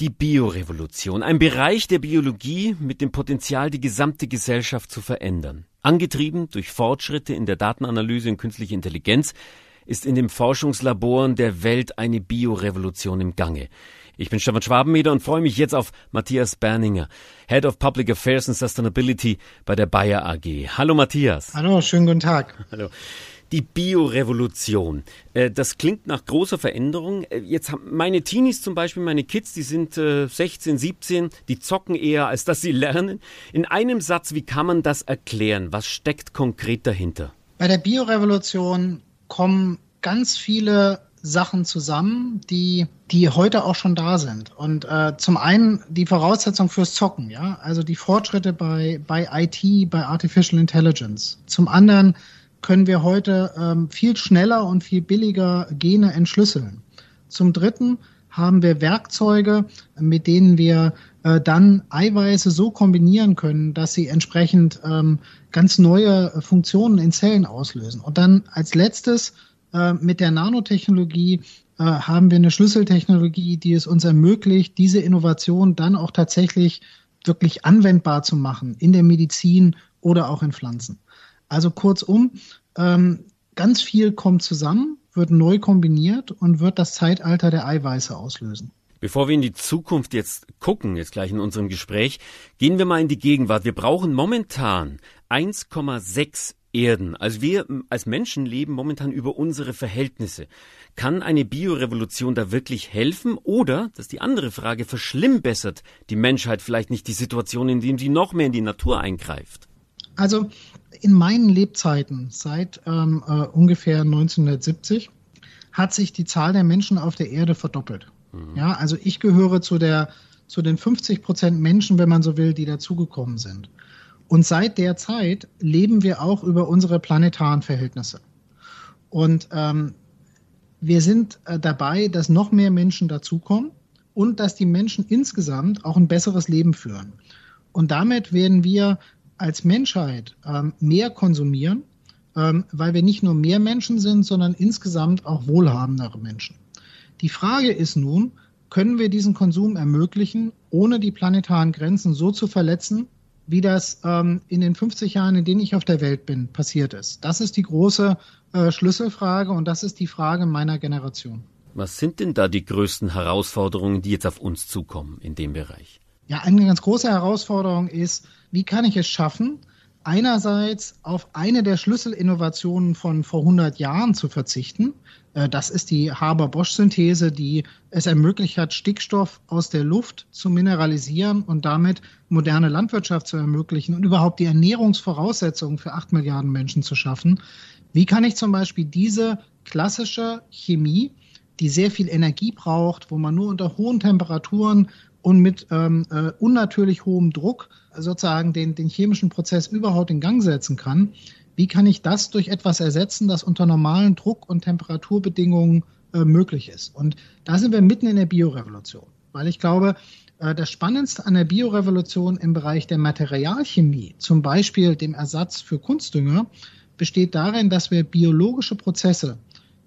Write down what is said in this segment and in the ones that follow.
Die Biorevolution, ein Bereich der Biologie mit dem Potenzial, die gesamte Gesellschaft zu verändern. Angetrieben durch Fortschritte in der Datenanalyse und künstliche Intelligenz ist in den Forschungslaboren der Welt eine Biorevolution im Gange. Ich bin Stefan Schwabenmeder und freue mich jetzt auf Matthias Berninger, Head of Public Affairs and Sustainability bei der Bayer AG. Hallo Matthias. Hallo, schönen guten Tag. Hallo. Die Biorevolution. Äh, das klingt nach großer Veränderung. Äh, jetzt haben meine Teenies zum Beispiel, meine Kids, die sind 16, äh, 17, die zocken eher, als dass sie lernen. In einem Satz, wie kann man das erklären? Was steckt konkret dahinter? Bei der Biorevolution kommen ganz viele Sachen zusammen, die, die heute auch schon da sind. Und äh, zum einen die Voraussetzung fürs Zocken, ja, also die Fortschritte bei, bei IT, bei Artificial Intelligence. Zum anderen können wir heute ähm, viel schneller und viel billiger Gene entschlüsseln. Zum Dritten haben wir Werkzeuge, mit denen wir äh, dann Eiweiße so kombinieren können, dass sie entsprechend ähm, ganz neue Funktionen in Zellen auslösen. Und dann als letztes äh, mit der Nanotechnologie äh, haben wir eine Schlüsseltechnologie, die es uns ermöglicht, diese Innovation dann auch tatsächlich wirklich anwendbar zu machen in der Medizin oder auch in Pflanzen. Also kurzum, ähm, ganz viel kommt zusammen, wird neu kombiniert und wird das Zeitalter der Eiweiße auslösen. Bevor wir in die Zukunft jetzt gucken, jetzt gleich in unserem Gespräch, gehen wir mal in die Gegenwart. Wir brauchen momentan 1,6 Erden. Also wir als Menschen leben momentan über unsere Verhältnisse. Kann eine Biorevolution da wirklich helfen? Oder, das ist die andere Frage, verschlimmbessert die Menschheit vielleicht nicht die Situation, indem sie noch mehr in die Natur eingreift? Also in meinen Lebzeiten seit ähm, äh, ungefähr 1970 hat sich die Zahl der Menschen auf der Erde verdoppelt. Mhm. Ja, also ich gehöre zu der zu den 50 Prozent Menschen, wenn man so will, die dazugekommen sind. Und seit der Zeit leben wir auch über unsere planetaren Verhältnisse. Und ähm, wir sind äh, dabei, dass noch mehr Menschen dazukommen und dass die Menschen insgesamt auch ein besseres Leben führen. Und damit werden wir als Menschheit ähm, mehr konsumieren, ähm, weil wir nicht nur mehr Menschen sind, sondern insgesamt auch wohlhabendere Menschen. Die Frage ist nun, können wir diesen Konsum ermöglichen, ohne die planetaren Grenzen so zu verletzen, wie das ähm, in den 50 Jahren, in denen ich auf der Welt bin, passiert ist? Das ist die große äh, Schlüsselfrage und das ist die Frage meiner Generation. Was sind denn da die größten Herausforderungen, die jetzt auf uns zukommen in dem Bereich? Ja, eine ganz große Herausforderung ist, wie kann ich es schaffen, einerseits auf eine der Schlüsselinnovationen von vor 100 Jahren zu verzichten. Äh, das ist die Haber-Bosch-Synthese, die es ermöglicht hat, Stickstoff aus der Luft zu mineralisieren und damit moderne Landwirtschaft zu ermöglichen und überhaupt die Ernährungsvoraussetzungen für acht Milliarden Menschen zu schaffen. Wie kann ich zum Beispiel diese klassische Chemie, die sehr viel Energie braucht, wo man nur unter hohen Temperaturen und mit ähm, äh, unnatürlich hohem Druck sozusagen den, den chemischen Prozess überhaupt in Gang setzen kann. Wie kann ich das durch etwas ersetzen, das unter normalen Druck- und Temperaturbedingungen äh, möglich ist? Und da sind wir mitten in der Biorevolution, weil ich glaube, äh, das Spannendste an der Biorevolution im Bereich der Materialchemie, zum Beispiel dem Ersatz für Kunstdünger, besteht darin, dass wir biologische Prozesse,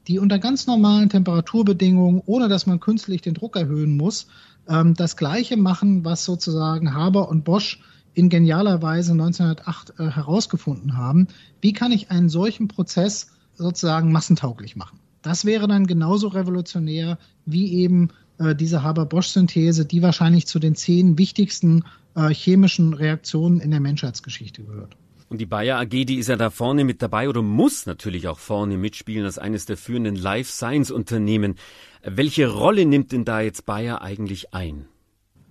die unter ganz normalen Temperaturbedingungen, ohne dass man künstlich den Druck erhöhen muss, ähm, das Gleiche machen, was sozusagen Haber und Bosch in genialer Weise 1908 äh, herausgefunden haben. Wie kann ich einen solchen Prozess sozusagen massentauglich machen? Das wäre dann genauso revolutionär wie eben äh, diese Haber-Bosch-Synthese, die wahrscheinlich zu den zehn wichtigsten äh, chemischen Reaktionen in der Menschheitsgeschichte gehört. Und die Bayer AG, die ist ja da vorne mit dabei oder muss natürlich auch vorne mitspielen als eines der führenden Life Science Unternehmen. Welche Rolle nimmt denn da jetzt Bayer eigentlich ein?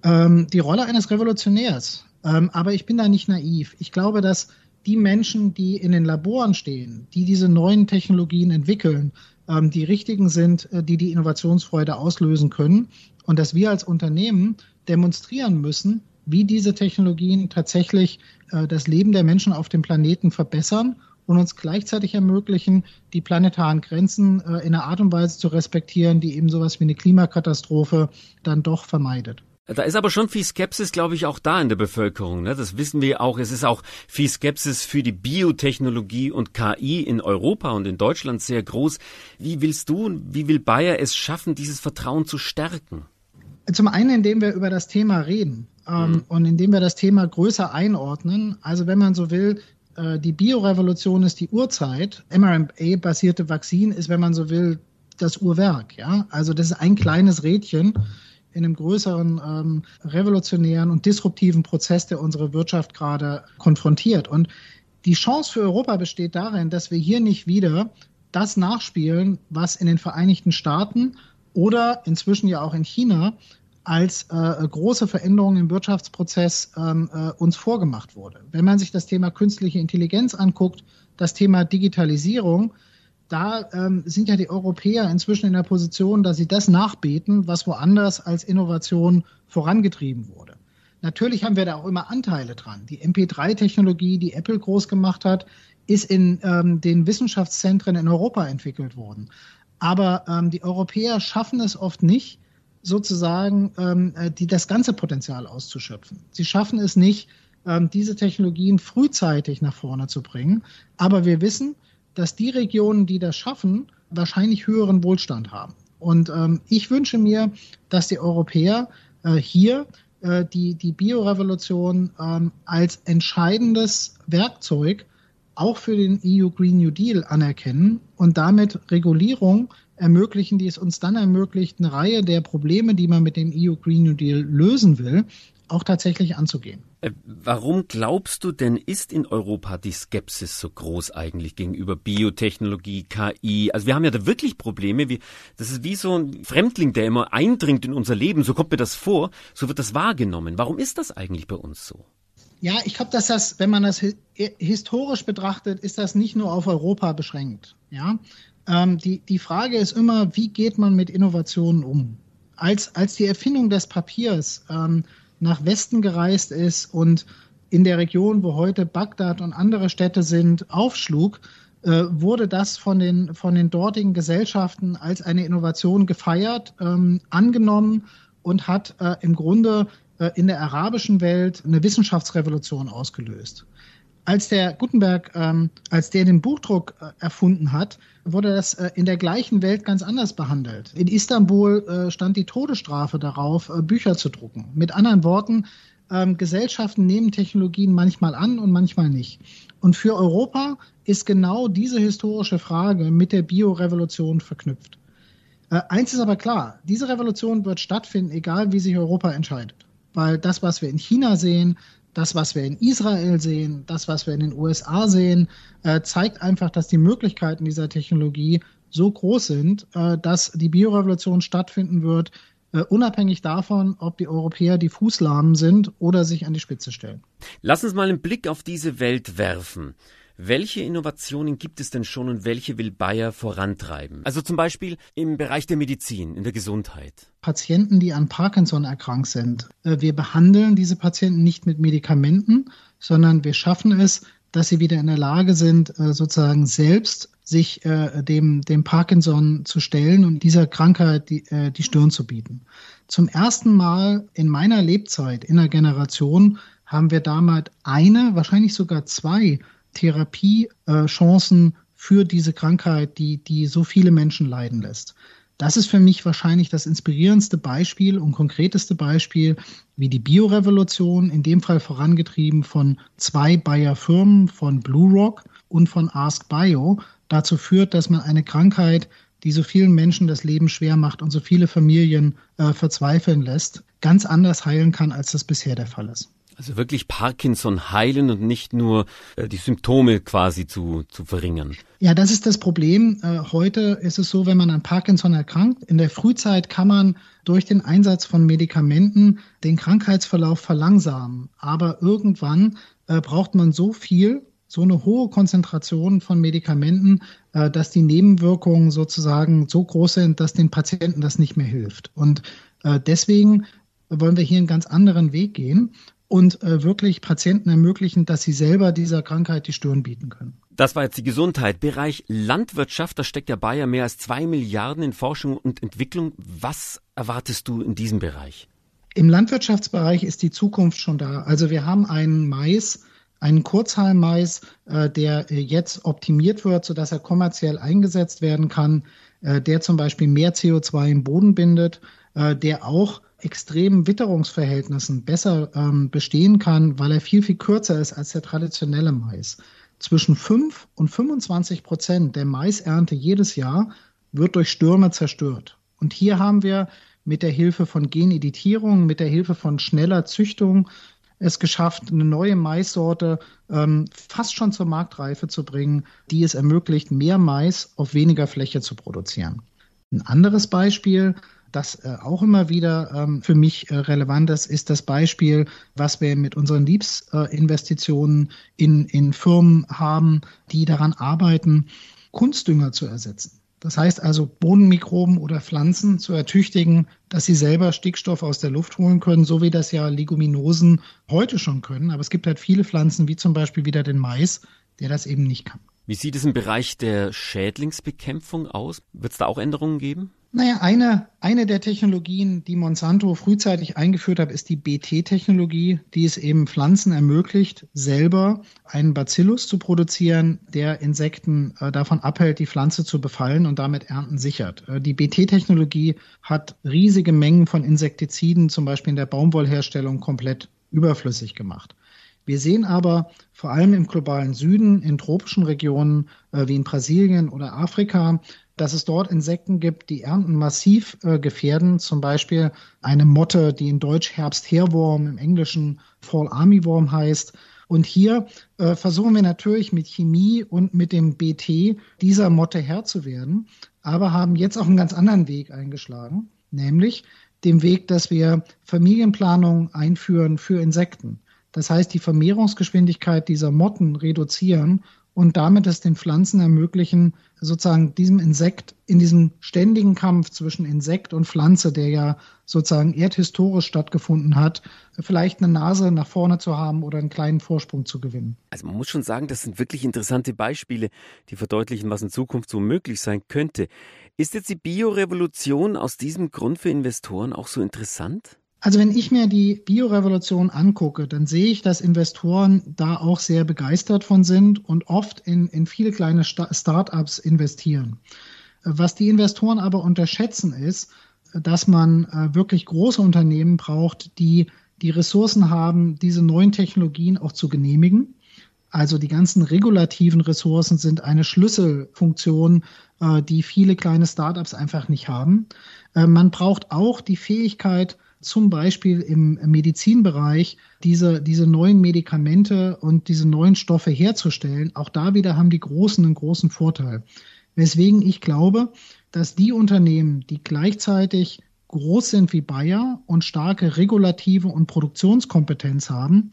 Ähm, die Rolle eines Revolutionärs. Ähm, aber ich bin da nicht naiv. Ich glaube, dass die Menschen, die in den Laboren stehen, die diese neuen Technologien entwickeln, ähm, die richtigen sind, äh, die die Innovationsfreude auslösen können. Und dass wir als Unternehmen demonstrieren müssen, wie diese Technologien tatsächlich äh, das Leben der Menschen auf dem Planeten verbessern und uns gleichzeitig ermöglichen, die planetaren Grenzen äh, in einer Art und Weise zu respektieren, die eben sowas wie eine Klimakatastrophe dann doch vermeidet. Da ist aber schon viel Skepsis, glaube ich, auch da in der Bevölkerung. Ne? Das wissen wir auch. Es ist auch viel Skepsis für die Biotechnologie und KI in Europa und in Deutschland sehr groß. Wie willst du, wie will Bayer es schaffen, dieses Vertrauen zu stärken? Zum einen, indem wir über das Thema reden ähm, mhm. und indem wir das Thema größer einordnen. Also wenn man so will, äh, die Biorevolution ist die Urzeit. mRNA-basierte Vakzin ist, wenn man so will, das Uhrwerk. Ja? Also das ist ein kleines Rädchen in einem größeren ähm, revolutionären und disruptiven Prozess, der unsere Wirtschaft gerade konfrontiert. Und die Chance für Europa besteht darin, dass wir hier nicht wieder das nachspielen, was in den Vereinigten Staaten oder inzwischen ja auch in China als äh, große Veränderung im Wirtschaftsprozess ähm, äh, uns vorgemacht wurde. Wenn man sich das Thema künstliche Intelligenz anguckt, das Thema Digitalisierung, da ähm, sind ja die Europäer inzwischen in der Position, dass sie das nachbeten, was woanders als Innovation vorangetrieben wurde. Natürlich haben wir da auch immer Anteile dran. Die MP3-Technologie, die Apple groß gemacht hat, ist in ähm, den Wissenschaftszentren in Europa entwickelt worden. Aber ähm, die Europäer schaffen es oft nicht, sozusagen ähm, äh, die, das ganze Potenzial auszuschöpfen. Sie schaffen es nicht, ähm, diese Technologien frühzeitig nach vorne zu bringen. Aber wir wissen, dass die Regionen, die das schaffen, wahrscheinlich höheren Wohlstand haben. Und ähm, ich wünsche mir, dass die Europäer äh, hier äh, die, die Biorevolution ähm, als entscheidendes Werkzeug auch für den EU Green New Deal anerkennen und damit Regulierung ermöglichen, die es uns dann ermöglicht, eine Reihe der Probleme, die man mit dem EU Green New Deal lösen will, auch tatsächlich anzugehen. Äh, warum glaubst du denn, ist in Europa die Skepsis so groß eigentlich gegenüber Biotechnologie, KI? Also wir haben ja da wirklich Probleme. Wie, das ist wie so ein Fremdling, der immer eindringt in unser Leben. So kommt mir das vor. So wird das wahrgenommen. Warum ist das eigentlich bei uns so? Ja, ich glaube, dass das, wenn man das historisch betrachtet, ist das nicht nur auf Europa beschränkt. Ja, ähm, die, die Frage ist immer, wie geht man mit Innovationen um? Als, als die Erfindung des Papiers ähm, nach Westen gereist ist und in der Region, wo heute Bagdad und andere Städte sind, aufschlug, äh, wurde das von den, von den dortigen Gesellschaften als eine Innovation gefeiert, ähm, angenommen und hat äh, im Grunde äh, in der arabischen Welt eine Wissenschaftsrevolution ausgelöst. Als der Gutenberg, ähm, als der den Buchdruck äh, erfunden hat, wurde das äh, in der gleichen Welt ganz anders behandelt. In Istanbul äh, stand die Todesstrafe darauf, äh, Bücher zu drucken. Mit anderen Worten, ähm, Gesellschaften nehmen Technologien manchmal an und manchmal nicht. Und für Europa ist genau diese historische Frage mit der Biorevolution verknüpft. Äh, eins ist aber klar, diese Revolution wird stattfinden, egal wie sich Europa entscheidet weil das, was wir in China sehen, das, was wir in Israel sehen, das, was wir in den USA sehen, äh, zeigt einfach, dass die Möglichkeiten dieser Technologie so groß sind, äh, dass die Biorevolution stattfinden wird, äh, unabhängig davon, ob die Europäer die Fußlahmen sind oder sich an die Spitze stellen. Lass uns mal einen Blick auf diese Welt werfen. Welche Innovationen gibt es denn schon und welche will Bayer vorantreiben? Also zum Beispiel im Bereich der Medizin, in der Gesundheit. Patienten, die an Parkinson erkrankt sind. Äh, wir behandeln diese Patienten nicht mit Medikamenten, sondern wir schaffen es, dass sie wieder in der Lage sind, äh, sozusagen selbst sich äh, dem, dem Parkinson zu stellen und dieser Krankheit die, die Stirn zu bieten. Zum ersten Mal in meiner Lebzeit, in der Generation, haben wir damals eine, wahrscheinlich sogar zwei Therapiechancen für diese Krankheit, die, die so viele Menschen leiden lässt. Das ist für mich wahrscheinlich das inspirierendste Beispiel und konkreteste Beispiel, wie die Biorevolution, in dem Fall vorangetrieben von zwei Bayer-Firmen, von BlueRock und von Ask Bio, dazu führt, dass man eine Krankheit, die so vielen Menschen das Leben schwer macht und so viele Familien äh, verzweifeln lässt, ganz anders heilen kann, als das bisher der Fall ist. Also wirklich Parkinson heilen und nicht nur äh, die Symptome quasi zu, zu verringern. Ja, das ist das Problem. Äh, heute ist es so, wenn man an Parkinson erkrankt, in der Frühzeit kann man durch den Einsatz von Medikamenten den Krankheitsverlauf verlangsamen. Aber irgendwann äh, braucht man so viel, so eine hohe Konzentration von Medikamenten, dass die Nebenwirkungen sozusagen so groß sind, dass den Patienten das nicht mehr hilft. Und deswegen wollen wir hier einen ganz anderen Weg gehen und äh, wirklich Patienten ermöglichen, dass sie selber dieser Krankheit die Stirn bieten können. Das war jetzt die Gesundheit. Bereich Landwirtschaft, da steckt ja Bayer mehr als zwei Milliarden in Forschung und Entwicklung. Was erwartest du in diesem Bereich? Im Landwirtschaftsbereich ist die Zukunft schon da. Also wir haben einen Mais, einen Kurzhalmmais, äh, der äh, jetzt optimiert wird, sodass er kommerziell eingesetzt werden kann, äh, der zum Beispiel mehr CO2 im Boden bindet, äh, der auch extremen Witterungsverhältnissen besser ähm, bestehen kann, weil er viel, viel kürzer ist als der traditionelle Mais. Zwischen 5 und 25 Prozent der Maisernte jedes Jahr wird durch Stürme zerstört. Und hier haben wir mit der Hilfe von Geneditierung, mit der Hilfe von schneller Züchtung es geschafft, eine neue Maissorte ähm, fast schon zur Marktreife zu bringen, die es ermöglicht, mehr Mais auf weniger Fläche zu produzieren. Ein anderes Beispiel, das äh, auch immer wieder ähm, für mich äh, relevant ist, ist das Beispiel, was wir mit unseren Liebsinvestitionen äh, in, in Firmen haben, die daran arbeiten, Kunstdünger zu ersetzen. Das heißt also, Bodenmikroben oder Pflanzen zu ertüchtigen, dass sie selber Stickstoff aus der Luft holen können, so wie das ja Leguminosen heute schon können. Aber es gibt halt viele Pflanzen, wie zum Beispiel wieder den Mais, der das eben nicht kann. Wie sieht es im Bereich der Schädlingsbekämpfung aus? Wird es da auch Änderungen geben? Naja, eine, eine der Technologien, die Monsanto frühzeitig eingeführt hat, ist die BT-Technologie, die es eben Pflanzen ermöglicht, selber einen Bacillus zu produzieren, der Insekten äh, davon abhält, die Pflanze zu befallen und damit Ernten sichert. Äh, die BT-Technologie hat riesige Mengen von Insektiziden, zum Beispiel in der Baumwollherstellung, komplett überflüssig gemacht. Wir sehen aber vor allem im globalen Süden, in tropischen Regionen äh, wie in Brasilien oder Afrika, dass es dort Insekten gibt, die Ernten massiv äh, gefährden. Zum Beispiel eine Motte, die in Deutsch Herbst-Heerwurm, im Englischen Fall Army-Worm heißt. Und hier äh, versuchen wir natürlich mit Chemie und mit dem BT dieser Motte Herr zu werden, aber haben jetzt auch einen ganz anderen Weg eingeschlagen, nämlich dem Weg, dass wir Familienplanung einführen für Insekten. Das heißt, die Vermehrungsgeschwindigkeit dieser Motten reduzieren und damit es den Pflanzen ermöglichen, sozusagen diesem Insekt in diesem ständigen Kampf zwischen Insekt und Pflanze, der ja sozusagen erdhistorisch stattgefunden hat, vielleicht eine Nase nach vorne zu haben oder einen kleinen Vorsprung zu gewinnen. Also man muss schon sagen, das sind wirklich interessante Beispiele, die verdeutlichen, was in Zukunft so möglich sein könnte. Ist jetzt die Biorevolution aus diesem Grund für Investoren auch so interessant? Also wenn ich mir die Biorevolution angucke, dann sehe ich, dass Investoren da auch sehr begeistert von sind und oft in, in viele kleine Start-ups investieren. Was die Investoren aber unterschätzen ist, dass man äh, wirklich große Unternehmen braucht, die die Ressourcen haben, diese neuen Technologien auch zu genehmigen. Also die ganzen regulativen Ressourcen sind eine Schlüsselfunktion, äh, die viele kleine Startups einfach nicht haben. Äh, man braucht auch die Fähigkeit, zum Beispiel im Medizinbereich diese, diese neuen Medikamente und diese neuen Stoffe herzustellen. Auch da wieder haben die Großen einen großen Vorteil. Weswegen ich glaube, dass die Unternehmen, die gleichzeitig groß sind wie Bayer und starke regulative und Produktionskompetenz haben,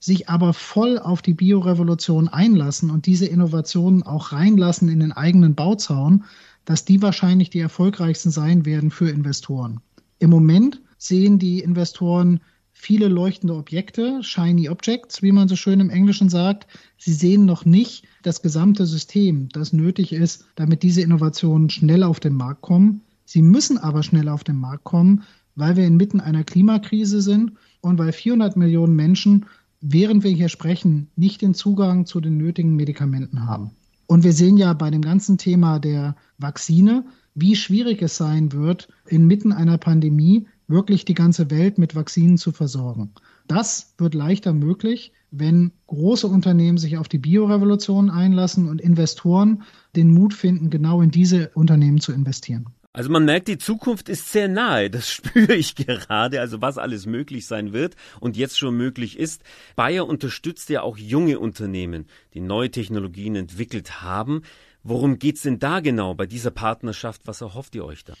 sich aber voll auf die Biorevolution einlassen und diese Innovationen auch reinlassen in den eigenen Bauzaun, dass die wahrscheinlich die erfolgreichsten sein werden für Investoren. Im Moment sehen die Investoren viele leuchtende Objekte, shiny objects, wie man so schön im Englischen sagt. Sie sehen noch nicht das gesamte System, das nötig ist, damit diese Innovationen schnell auf den Markt kommen. Sie müssen aber schnell auf den Markt kommen, weil wir inmitten einer Klimakrise sind und weil 400 Millionen Menschen, während wir hier sprechen, nicht den Zugang zu den nötigen Medikamenten haben. Und wir sehen ja bei dem ganzen Thema der Vakzine, wie schwierig es sein wird, inmitten einer Pandemie wirklich die ganze Welt mit Vakzinen zu versorgen. Das wird leichter möglich, wenn große Unternehmen sich auf die Biorevolution einlassen und Investoren den Mut finden, genau in diese Unternehmen zu investieren. Also man merkt, die Zukunft ist sehr nahe. Das spüre ich gerade. Also was alles möglich sein wird und jetzt schon möglich ist. Bayer unterstützt ja auch junge Unternehmen, die neue Technologien entwickelt haben. Worum geht's denn da genau bei dieser Partnerschaft? Was erhofft ihr euch da?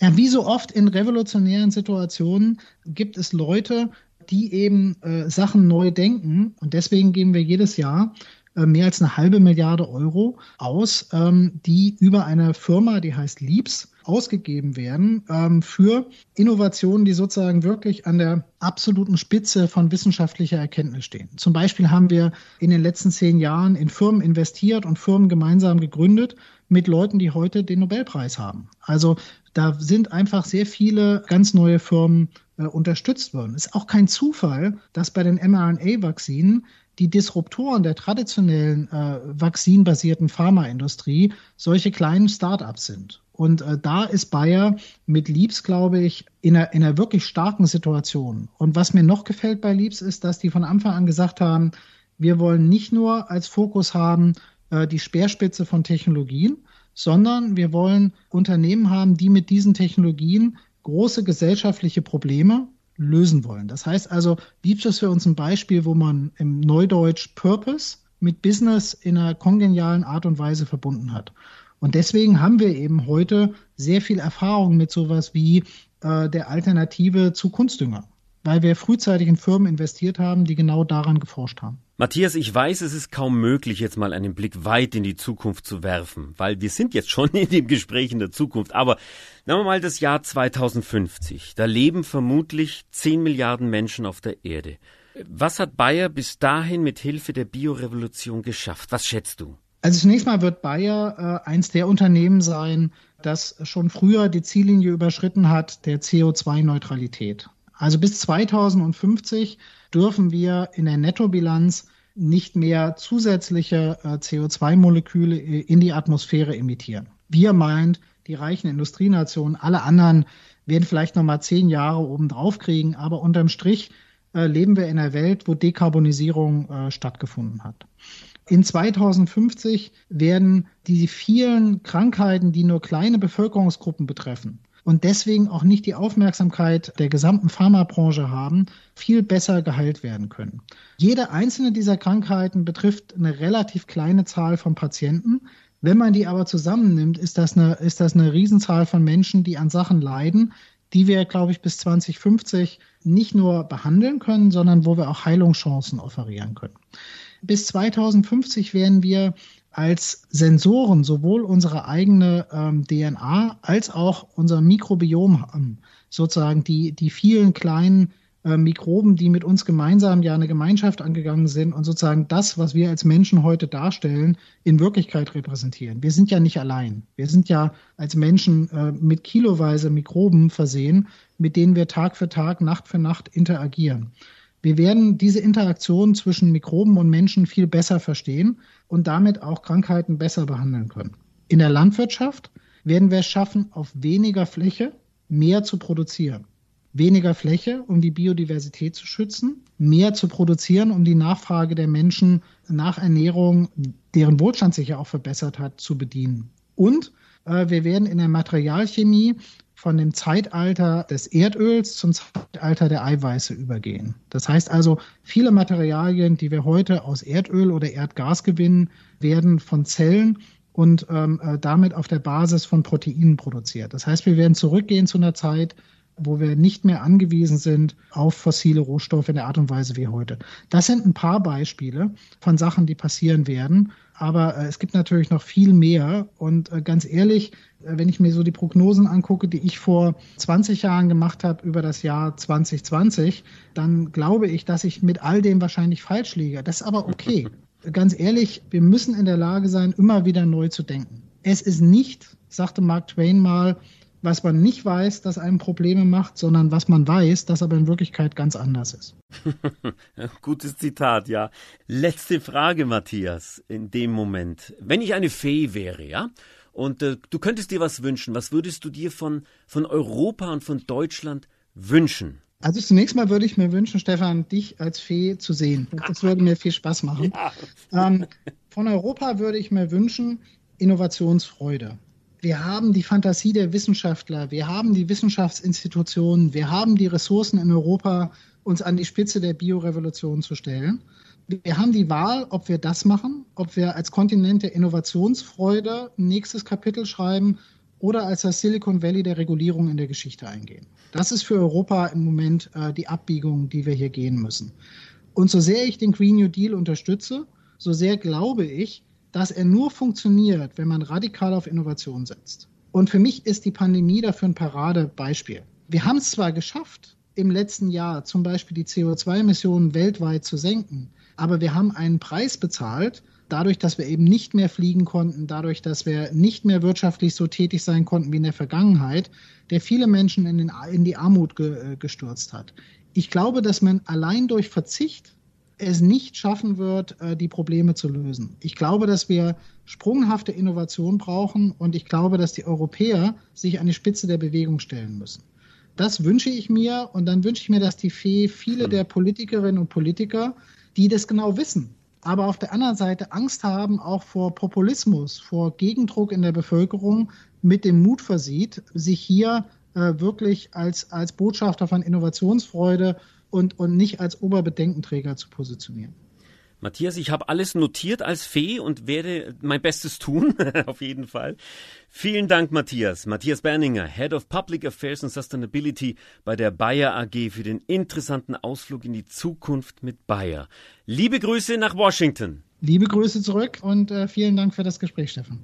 Ja, wie so oft in revolutionären Situationen gibt es Leute, die eben äh, Sachen neu denken. Und deswegen geben wir jedes Jahr äh, mehr als eine halbe Milliarde Euro aus, ähm, die über eine Firma, die heißt Leaps, ausgegeben werden ähm, für Innovationen, die sozusagen wirklich an der absoluten Spitze von wissenschaftlicher Erkenntnis stehen. Zum Beispiel haben wir in den letzten zehn Jahren in Firmen investiert und Firmen gemeinsam gegründet mit Leuten, die heute den Nobelpreis haben. Also da sind einfach sehr viele ganz neue Firmen äh, unterstützt worden. Es ist auch kein Zufall, dass bei den mRNA-Vakzinen die Disruptoren der traditionellen äh, vakzinbasierten Pharmaindustrie solche kleinen Startups sind. Und äh, da ist Bayer mit Liebs, glaube ich, in einer, in einer wirklich starken Situation. Und was mir noch gefällt bei Liebs ist, dass die von Anfang an gesagt haben, wir wollen nicht nur als Fokus haben äh, die Speerspitze von Technologien, sondern wir wollen Unternehmen haben, die mit diesen Technologien große gesellschaftliche Probleme lösen wollen. Das heißt also, Liebs ist für uns ein Beispiel, wo man im Neudeutsch Purpose mit Business in einer kongenialen Art und Weise verbunden hat. Und deswegen haben wir eben heute sehr viel Erfahrung mit sowas wie äh, der Alternative zu Kunstdünger, weil wir frühzeitig in Firmen investiert haben, die genau daran geforscht haben. Matthias, ich weiß, es ist kaum möglich, jetzt mal einen Blick weit in die Zukunft zu werfen, weil wir sind jetzt schon in dem Gespräch in der Zukunft. Aber nehmen wir mal das Jahr 2050. Da leben vermutlich 10 Milliarden Menschen auf der Erde. Was hat Bayer bis dahin mit Hilfe der Biorevolution geschafft? Was schätzt du? Also zunächst mal wird Bayer äh, eins der Unternehmen sein, das schon früher die Ziellinie überschritten hat der CO2-Neutralität. Also bis 2050 dürfen wir in der Nettobilanz nicht mehr zusätzliche äh, CO2-Moleküle äh, in die Atmosphäre emittieren. Wir meint, die reichen Industrienationen, alle anderen werden vielleicht noch mal zehn Jahre obendrauf kriegen, aber unterm Strich äh, leben wir in einer Welt, wo Dekarbonisierung äh, stattgefunden hat. In 2050 werden die vielen Krankheiten, die nur kleine Bevölkerungsgruppen betreffen und deswegen auch nicht die Aufmerksamkeit der gesamten Pharmabranche haben, viel besser geheilt werden können. Jede einzelne dieser Krankheiten betrifft eine relativ kleine Zahl von Patienten. Wenn man die aber zusammennimmt, ist das eine, ist das eine Riesenzahl von Menschen, die an Sachen leiden, die wir, glaube ich, bis 2050 nicht nur behandeln können, sondern wo wir auch Heilungschancen offerieren können. Bis 2050 werden wir als Sensoren sowohl unsere eigene ähm, DNA als auch unser Mikrobiom haben. Sozusagen die, die vielen kleinen äh, Mikroben, die mit uns gemeinsam ja eine Gemeinschaft angegangen sind und sozusagen das, was wir als Menschen heute darstellen, in Wirklichkeit repräsentieren. Wir sind ja nicht allein. Wir sind ja als Menschen äh, mit kiloweise Mikroben versehen, mit denen wir Tag für Tag, Nacht für Nacht interagieren. Wir werden diese Interaktion zwischen Mikroben und Menschen viel besser verstehen und damit auch Krankheiten besser behandeln können. In der Landwirtschaft werden wir es schaffen, auf weniger Fläche mehr zu produzieren. Weniger Fläche, um die Biodiversität zu schützen, mehr zu produzieren, um die Nachfrage der Menschen nach Ernährung, deren Wohlstand sich ja auch verbessert hat, zu bedienen. Und äh, wir werden in der Materialchemie von dem Zeitalter des Erdöls zum Zeitalter der Eiweiße übergehen. Das heißt also, viele Materialien, die wir heute aus Erdöl oder Erdgas gewinnen, werden von Zellen und ähm, äh, damit auf der Basis von Proteinen produziert. Das heißt, wir werden zurückgehen zu einer Zeit, wo wir nicht mehr angewiesen sind auf fossile Rohstoffe in der Art und Weise wie heute. Das sind ein paar Beispiele von Sachen, die passieren werden. Aber äh, es gibt natürlich noch viel mehr. Und äh, ganz ehrlich, äh, wenn ich mir so die Prognosen angucke, die ich vor 20 Jahren gemacht habe über das Jahr 2020, dann glaube ich, dass ich mit all dem wahrscheinlich falsch liege. Das ist aber okay. ganz ehrlich, wir müssen in der Lage sein, immer wieder neu zu denken. Es ist nicht, sagte Mark Twain mal, was man nicht weiß, das einem Probleme macht, sondern was man weiß, das aber in Wirklichkeit ganz anders ist. Gutes Zitat, ja. Letzte Frage, Matthias, in dem Moment. Wenn ich eine Fee wäre, ja, und äh, du könntest dir was wünschen, was würdest du dir von, von Europa und von Deutschland wünschen? Also zunächst mal würde ich mir wünschen, Stefan, dich als Fee zu sehen. Das würde mir viel Spaß machen. Ja. Ähm, von Europa würde ich mir wünschen, Innovationsfreude wir haben die Fantasie der Wissenschaftler, wir haben die Wissenschaftsinstitutionen, wir haben die Ressourcen in Europa, uns an die Spitze der Biorevolution zu stellen. Wir haben die Wahl, ob wir das machen, ob wir als Kontinent der Innovationsfreude ein nächstes Kapitel schreiben oder als das Silicon Valley der Regulierung in der Geschichte eingehen. Das ist für Europa im Moment äh, die Abbiegung, die wir hier gehen müssen. Und so sehr ich den Green New Deal unterstütze, so sehr glaube ich, dass er nur funktioniert, wenn man radikal auf Innovation setzt. Und für mich ist die Pandemie dafür ein Paradebeispiel. Wir haben es zwar geschafft, im letzten Jahr zum Beispiel die CO2-Emissionen weltweit zu senken, aber wir haben einen Preis bezahlt, dadurch, dass wir eben nicht mehr fliegen konnten, dadurch, dass wir nicht mehr wirtschaftlich so tätig sein konnten wie in der Vergangenheit, der viele Menschen in, den, in die Armut ge, äh, gestürzt hat. Ich glaube, dass man allein durch Verzicht es nicht schaffen wird, äh, die Probleme zu lösen. Ich glaube, dass wir sprunghafte Innovation brauchen und ich glaube, dass die Europäer sich an die Spitze der Bewegung stellen müssen. Das wünsche ich mir und dann wünsche ich mir, dass die Fee viele der Politikerinnen und Politiker, die das genau wissen, aber auf der anderen Seite Angst haben auch vor Populismus, vor Gegendruck in der Bevölkerung, mit dem Mut versieht, sich hier äh, wirklich als, als Botschafter von Innovationsfreude und, und nicht als Oberbedenkenträger zu positionieren. Matthias, ich habe alles notiert als Fee und werde mein Bestes tun, auf jeden Fall. Vielen Dank, Matthias. Matthias Berninger, Head of Public Affairs and Sustainability bei der Bayer AG für den interessanten Ausflug in die Zukunft mit Bayer. Liebe Grüße nach Washington. Liebe Grüße zurück und äh, vielen Dank für das Gespräch, Stefan.